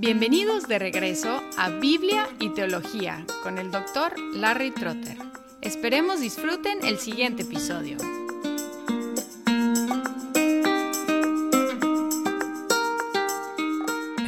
Bienvenidos de regreso a Biblia y Teología con el doctor Larry Trotter. Esperemos disfruten el siguiente episodio.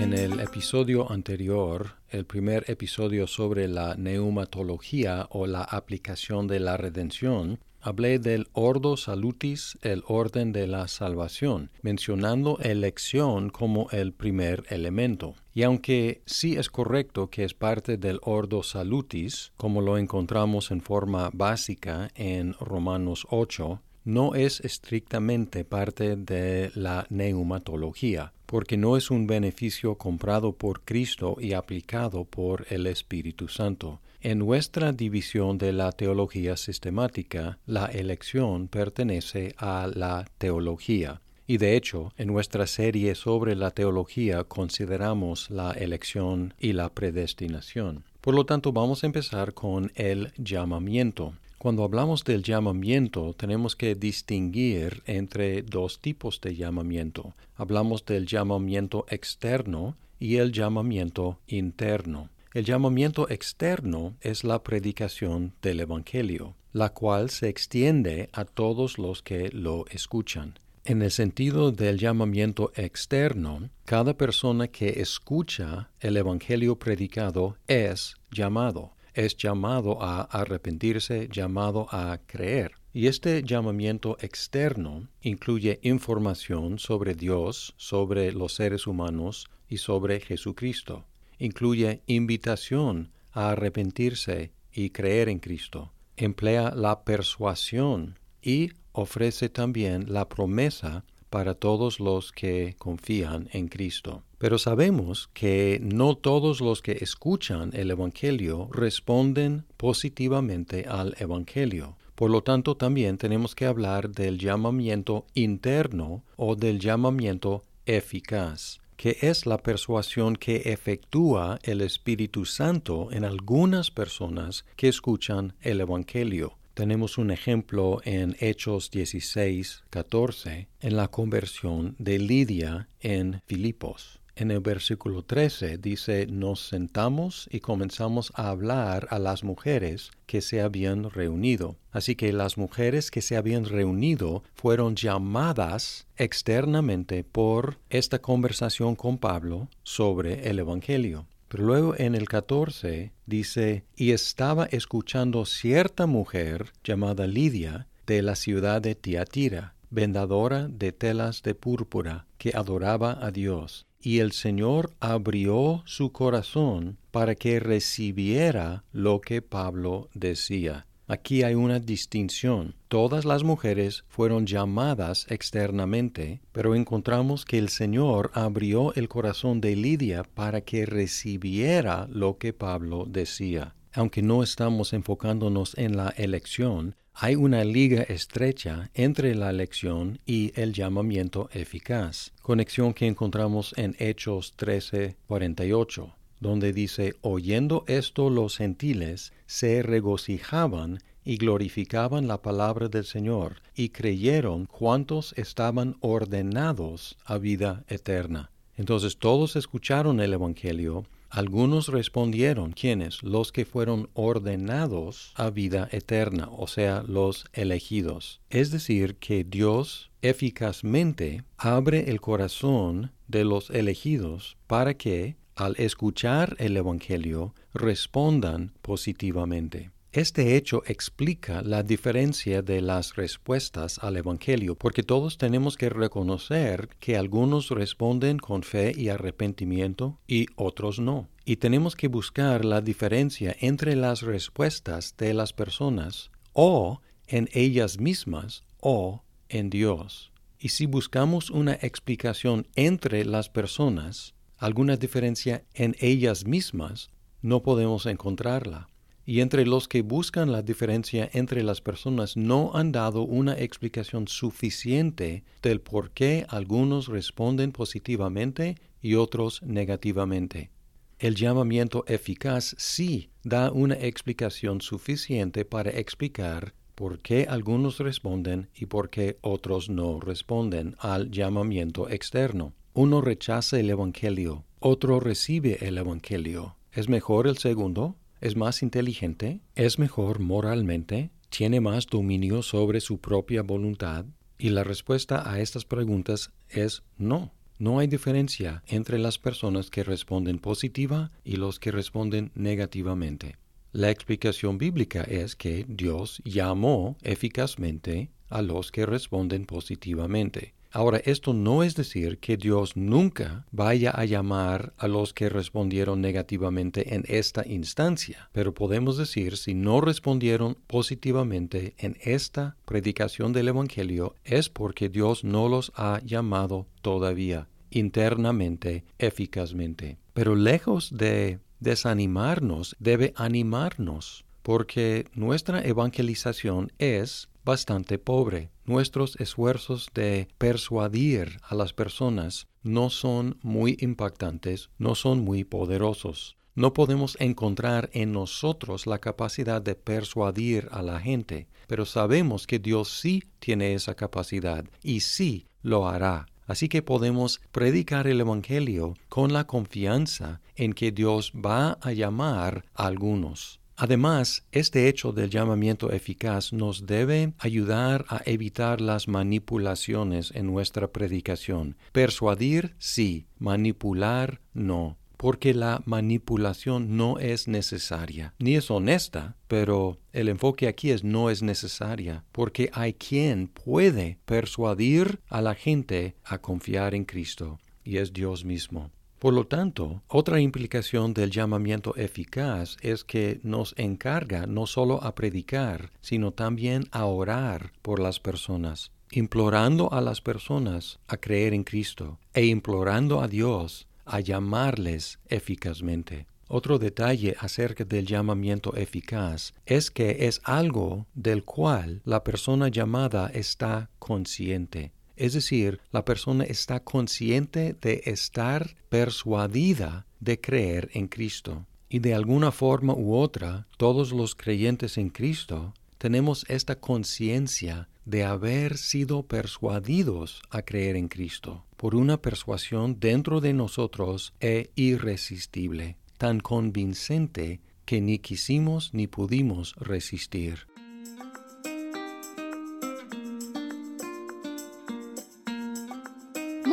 En el episodio anterior, el primer episodio sobre la neumatología o la aplicación de la redención, hablé del ordo salutis, el orden de la salvación, mencionando elección como el primer elemento. Y aunque sí es correcto que es parte del ordo salutis, como lo encontramos en forma básica en Romanos 8, no es estrictamente parte de la neumatología, porque no es un beneficio comprado por Cristo y aplicado por el Espíritu Santo. En nuestra división de la teología sistemática, la elección pertenece a la teología. Y de hecho, en nuestra serie sobre la teología consideramos la elección y la predestinación. Por lo tanto, vamos a empezar con el llamamiento. Cuando hablamos del llamamiento, tenemos que distinguir entre dos tipos de llamamiento. Hablamos del llamamiento externo y el llamamiento interno. El llamamiento externo es la predicación del Evangelio, la cual se extiende a todos los que lo escuchan. En el sentido del llamamiento externo, cada persona que escucha el Evangelio predicado es llamado, es llamado a arrepentirse, llamado a creer. Y este llamamiento externo incluye información sobre Dios, sobre los seres humanos y sobre Jesucristo incluye invitación a arrepentirse y creer en Cristo. Emplea la persuasión y ofrece también la promesa para todos los que confían en Cristo. Pero sabemos que no todos los que escuchan el Evangelio responden positivamente al Evangelio. Por lo tanto, también tenemos que hablar del llamamiento interno o del llamamiento eficaz que es la persuasión que efectúa el Espíritu Santo en algunas personas que escuchan el Evangelio. Tenemos un ejemplo en Hechos 16, 14, en la conversión de Lidia en Filipos en el versículo 13 dice, nos sentamos y comenzamos a hablar a las mujeres que se habían reunido. Así que las mujeres que se habían reunido fueron llamadas externamente por esta conversación con Pablo sobre el Evangelio. Pero luego en el 14 dice, y estaba escuchando cierta mujer llamada Lidia de la ciudad de Tiatira, vendadora de telas de púrpura, que adoraba a Dios y el Señor abrió su corazón para que recibiera lo que Pablo decía. Aquí hay una distinción. Todas las mujeres fueron llamadas externamente, pero encontramos que el Señor abrió el corazón de Lidia para que recibiera lo que Pablo decía. Aunque no estamos enfocándonos en la elección, hay una liga estrecha entre la elección y el llamamiento eficaz, conexión que encontramos en Hechos 13:48, donde dice, oyendo esto los gentiles se regocijaban y glorificaban la palabra del Señor, y creyeron cuantos estaban ordenados a vida eterna. Entonces todos escucharon el Evangelio, algunos respondieron, ¿quiénes? Los que fueron ordenados a vida eterna, o sea, los elegidos. Es decir, que Dios eficazmente abre el corazón de los elegidos para que, al escuchar el Evangelio, respondan positivamente. Este hecho explica la diferencia de las respuestas al Evangelio, porque todos tenemos que reconocer que algunos responden con fe y arrepentimiento y otros no. Y tenemos que buscar la diferencia entre las respuestas de las personas o en ellas mismas o en Dios. Y si buscamos una explicación entre las personas, alguna diferencia en ellas mismas, no podemos encontrarla y entre los que buscan la diferencia entre las personas no han dado una explicación suficiente del por qué algunos responden positivamente y otros negativamente. El llamamiento eficaz sí da una explicación suficiente para explicar por qué algunos responden y por qué otros no responden al llamamiento externo. Uno rechaza el Evangelio, otro recibe el Evangelio. ¿Es mejor el segundo? ¿Es más inteligente? ¿Es mejor moralmente? ¿Tiene más dominio sobre su propia voluntad? Y la respuesta a estas preguntas es no. No hay diferencia entre las personas que responden positiva y los que responden negativamente. La explicación bíblica es que Dios llamó eficazmente a los que responden positivamente. Ahora, esto no es decir que Dios nunca vaya a llamar a los que respondieron negativamente en esta instancia, pero podemos decir si no respondieron positivamente en esta predicación del Evangelio es porque Dios no los ha llamado todavía internamente, eficazmente. Pero lejos de desanimarnos, debe animarnos, porque nuestra evangelización es bastante pobre. Nuestros esfuerzos de persuadir a las personas no son muy impactantes, no son muy poderosos. No podemos encontrar en nosotros la capacidad de persuadir a la gente, pero sabemos que Dios sí tiene esa capacidad y sí lo hará. Así que podemos predicar el Evangelio con la confianza en que Dios va a llamar a algunos. Además, este hecho del llamamiento eficaz nos debe ayudar a evitar las manipulaciones en nuestra predicación. Persuadir sí, manipular no porque la manipulación no es necesaria, ni es honesta, pero el enfoque aquí es no es necesaria, porque hay quien puede persuadir a la gente a confiar en Cristo, y es Dios mismo. Por lo tanto, otra implicación del llamamiento eficaz es que nos encarga no solo a predicar, sino también a orar por las personas, implorando a las personas a creer en Cristo e implorando a Dios a llamarles eficazmente. Otro detalle acerca del llamamiento eficaz es que es algo del cual la persona llamada está consciente. Es decir, la persona está consciente de estar persuadida de creer en Cristo. Y de alguna forma u otra, todos los creyentes en Cristo tenemos esta conciencia de haber sido persuadidos a creer en Cristo por una persuasión dentro de nosotros e irresistible, tan convincente que ni quisimos ni pudimos resistir.